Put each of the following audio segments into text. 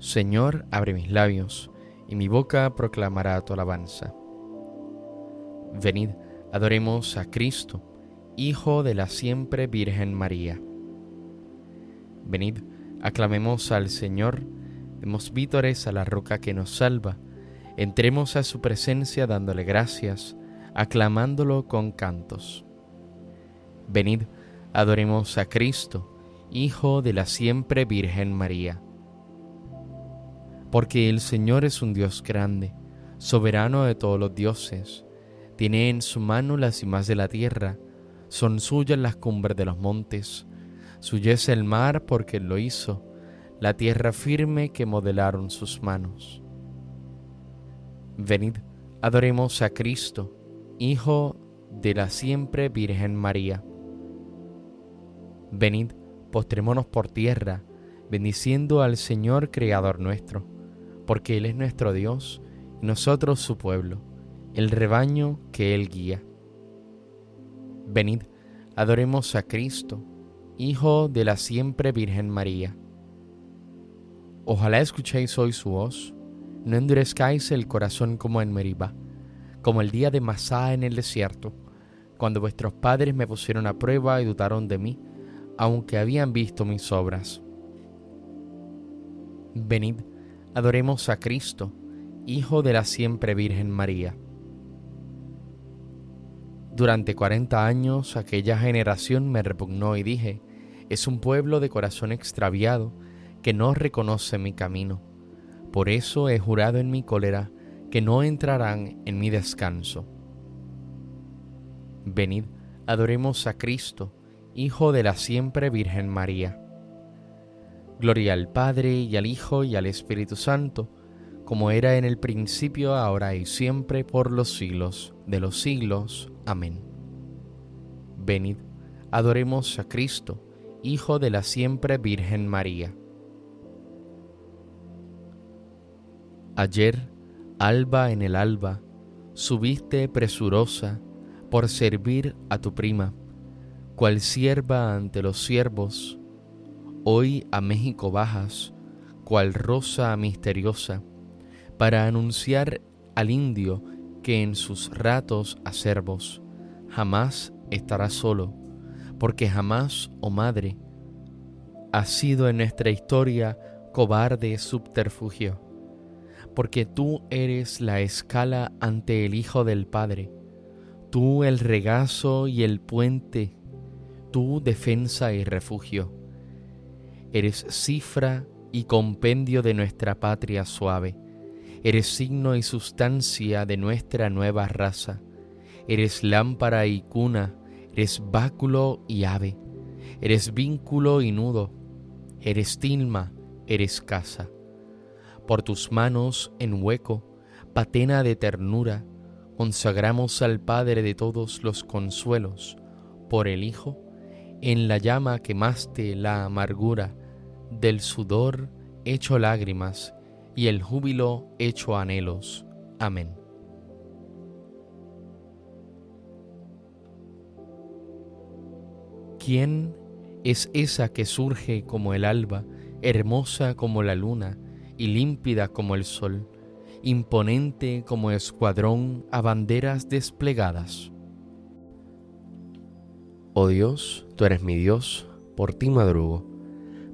Señor, abre mis labios, y mi boca proclamará tu alabanza. Venid, adoremos a Cristo, Hijo de la siempre Virgen María. Venid, aclamemos al Señor, demos vítores a la roca que nos salva, entremos a su presencia dándole gracias, aclamándolo con cantos. Venid, adoremos a Cristo, Hijo de la siempre Virgen María. Porque el Señor es un Dios grande, soberano de todos los dioses, tiene en su mano las cimas de la tierra, son suyas las cumbres de los montes, suyo es el mar porque él lo hizo, la tierra firme que modelaron sus manos. Venid, adoremos a Cristo, Hijo de la siempre Virgen María. Venid, postrémonos por tierra, bendiciendo al Señor Creador nuestro, porque Él es nuestro Dios y nosotros su pueblo, el rebaño que Él guía. Venid, adoremos a Cristo, Hijo de la siempre Virgen María. Ojalá escuchéis hoy su voz, no endurezcáis el corazón como en Meribá, como el día de Masá en el desierto, cuando vuestros padres me pusieron a prueba y dudaron de mí, aunque habían visto mis obras. Venid, adoremos a Cristo, Hijo de la siempre Virgen María. Durante cuarenta años aquella generación me repugnó y dije, es un pueblo de corazón extraviado que no reconoce mi camino. Por eso he jurado en mi cólera que no entrarán en mi descanso. Venid, adoremos a Cristo, Hijo de la siempre Virgen María. Gloria al Padre y al Hijo y al Espíritu Santo, como era en el principio, ahora y siempre, por los siglos de los siglos. Amén. Venid, adoremos a Cristo, Hijo de la siempre Virgen María. Ayer, alba en el alba, subiste presurosa por servir a tu prima cual sierva ante los siervos, hoy a México bajas, cual rosa misteriosa, para anunciar al indio que en sus ratos acervos jamás estará solo, porque jamás, oh madre, ha sido en nuestra historia cobarde subterfugio, porque tú eres la escala ante el Hijo del Padre, tú el regazo y el puente tu defensa y refugio. Eres cifra y compendio de nuestra patria suave. Eres signo y sustancia de nuestra nueva raza. Eres lámpara y cuna, eres báculo y ave. Eres vínculo y nudo. Eres tilma, eres casa. Por tus manos en hueco, patena de ternura, consagramos al Padre de todos los consuelos, por el Hijo, en la llama quemaste la amargura del sudor hecho lágrimas y el júbilo hecho anhelos. Amén. ¿Quién es esa que surge como el alba, hermosa como la luna y límpida como el sol, imponente como escuadrón a banderas desplegadas? Oh Dios, tú eres mi Dios, por ti madrugo.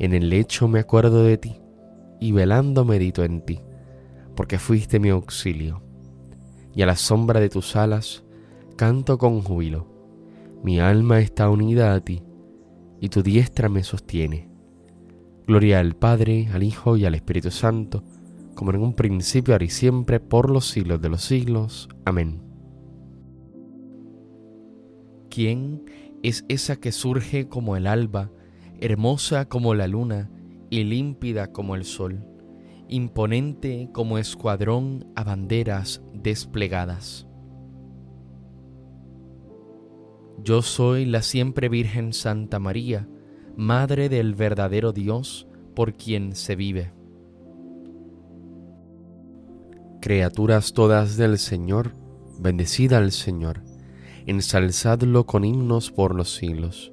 En el lecho me acuerdo de ti, y velando medito en ti, porque fuiste mi auxilio. Y a la sombra de tus alas canto con júbilo. Mi alma está unida a ti, y tu diestra me sostiene. Gloria al Padre, al Hijo y al Espíritu Santo, como en un principio, ahora y siempre, por los siglos de los siglos. Amén. ¿Quién es esa que surge como el alba, hermosa como la luna y límpida como el sol, imponente como escuadrón a banderas desplegadas. Yo soy la siempre Virgen Santa María, Madre del verdadero Dios, por quien se vive. Criaturas todas del Señor, bendecida al Señor, ensalzadlo con himnos por los siglos.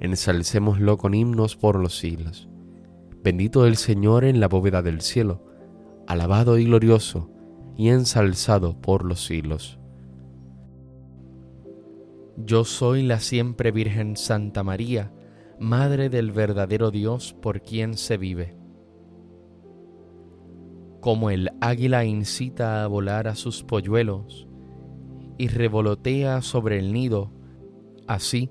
Ensalcémoslo con himnos por los siglos. Bendito el Señor en la bóveda del cielo, alabado y glorioso y ensalzado por los siglos. Yo soy la siempre Virgen Santa María, Madre del verdadero Dios por quien se vive. Como el águila incita a volar a sus polluelos y revolotea sobre el nido, así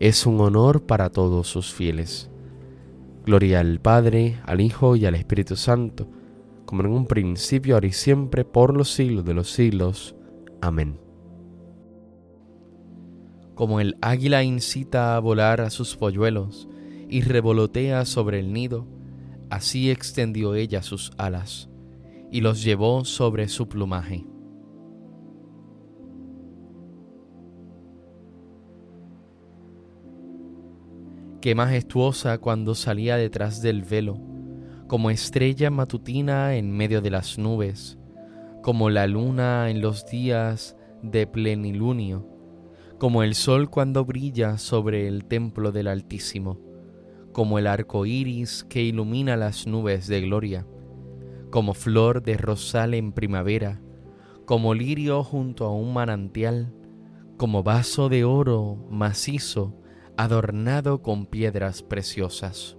es un honor para todos sus fieles. Gloria al Padre, al Hijo y al Espíritu Santo, como en un principio, ahora y siempre, por los siglos de los siglos. Amén. Como el águila incita a volar a sus polluelos y revolotea sobre el nido, así extendió ella sus alas y los llevó sobre su plumaje. Qué majestuosa cuando salía detrás del velo, como estrella matutina en medio de las nubes, como la luna en los días de plenilunio, como el sol cuando brilla sobre el templo del Altísimo, como el arco iris que ilumina las nubes de gloria, como flor de rosal en primavera, como lirio junto a un manantial, como vaso de oro macizo adornado con piedras preciosas.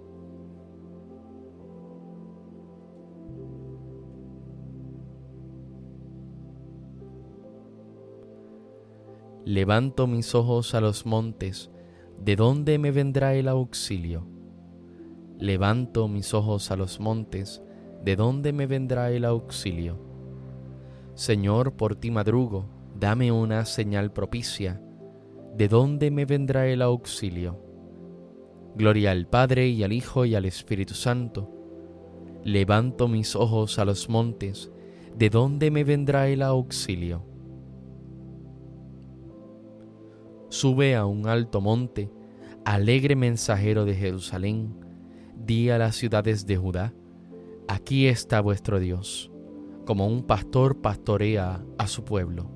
Levanto mis ojos a los montes, ¿de dónde me vendrá el auxilio? Levanto mis ojos a los montes, ¿de dónde me vendrá el auxilio? Señor, por ti madrugo, dame una señal propicia, ¿de dónde me vendrá el auxilio? Gloria al Padre y al Hijo y al Espíritu Santo. Levanto mis ojos a los montes, ¿de dónde me vendrá el auxilio? Sube a un alto monte, alegre mensajero de Jerusalén, di a las ciudades de Judá, aquí está vuestro Dios, como un pastor pastorea a su pueblo.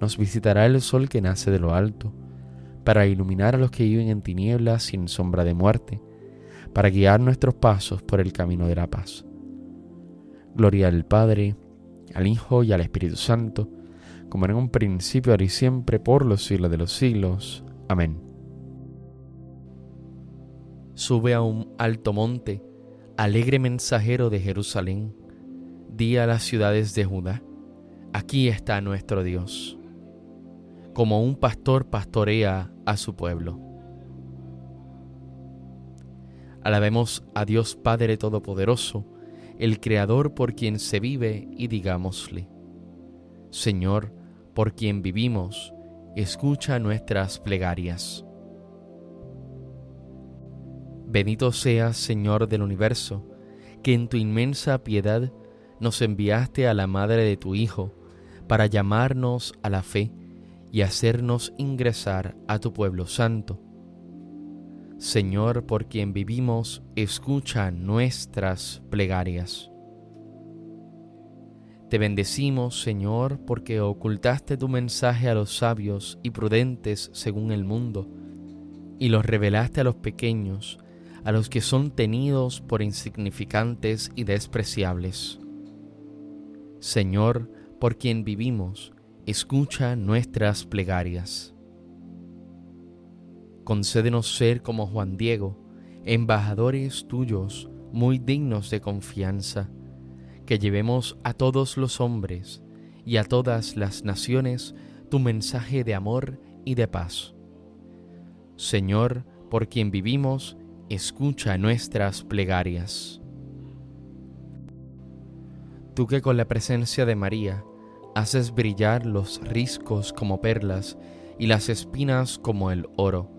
nos visitará el sol que nace de lo alto, para iluminar a los que viven en tinieblas sin sombra de muerte, para guiar nuestros pasos por el camino de la paz. Gloria al Padre, al Hijo y al Espíritu Santo, como en un principio, ahora y siempre, por los siglos de los siglos. Amén. Sube a un alto monte, alegre mensajero de Jerusalén, di a las ciudades de Judá, aquí está nuestro Dios como un pastor pastorea a su pueblo. Alabemos a Dios Padre Todopoderoso, el Creador por quien se vive, y digámosle, Señor, por quien vivimos, escucha nuestras plegarias. Bendito seas, Señor del universo, que en tu inmensa piedad nos enviaste a la madre de tu Hijo para llamarnos a la fe y hacernos ingresar a tu pueblo santo. Señor, por quien vivimos, escucha nuestras plegarias. Te bendecimos, Señor, porque ocultaste tu mensaje a los sabios y prudentes según el mundo, y los revelaste a los pequeños, a los que son tenidos por insignificantes y despreciables. Señor, por quien vivimos, escucha nuestras plegarias. Concédenos ser como Juan Diego, embajadores tuyos muy dignos de confianza, que llevemos a todos los hombres y a todas las naciones tu mensaje de amor y de paz. Señor, por quien vivimos, escucha nuestras plegarias. Tú que con la presencia de María haces brillar los riscos como perlas y las espinas como el oro.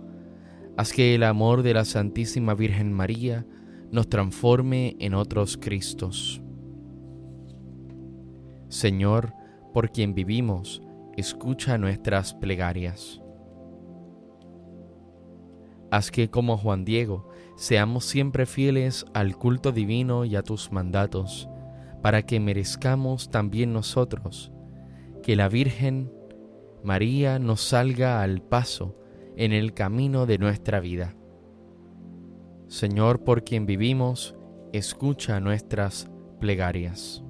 Haz que el amor de la Santísima Virgen María nos transforme en otros Cristos. Señor, por quien vivimos, escucha nuestras plegarias. Haz que como Juan Diego seamos siempre fieles al culto divino y a tus mandatos, para que merezcamos también nosotros que la Virgen María nos salga al paso en el camino de nuestra vida. Señor, por quien vivimos, escucha nuestras plegarias.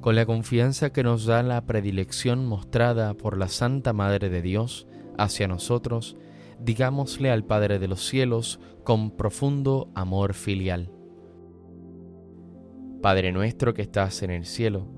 Con la confianza que nos da la predilección mostrada por la Santa Madre de Dios hacia nosotros, digámosle al Padre de los cielos con profundo amor filial. Padre nuestro que estás en el cielo,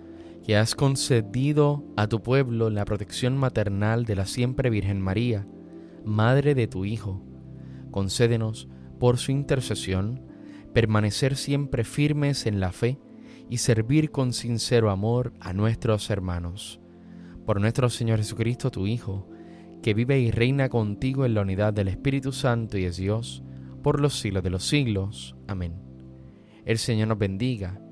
que has concedido a tu pueblo la protección maternal de la siempre Virgen María, Madre de tu Hijo, concédenos, por su intercesión, permanecer siempre firmes en la fe y servir con sincero amor a nuestros hermanos. Por nuestro Señor Jesucristo, tu Hijo, que vive y reina contigo en la unidad del Espíritu Santo y es Dios, por los siglos de los siglos. Amén. El Señor nos bendiga,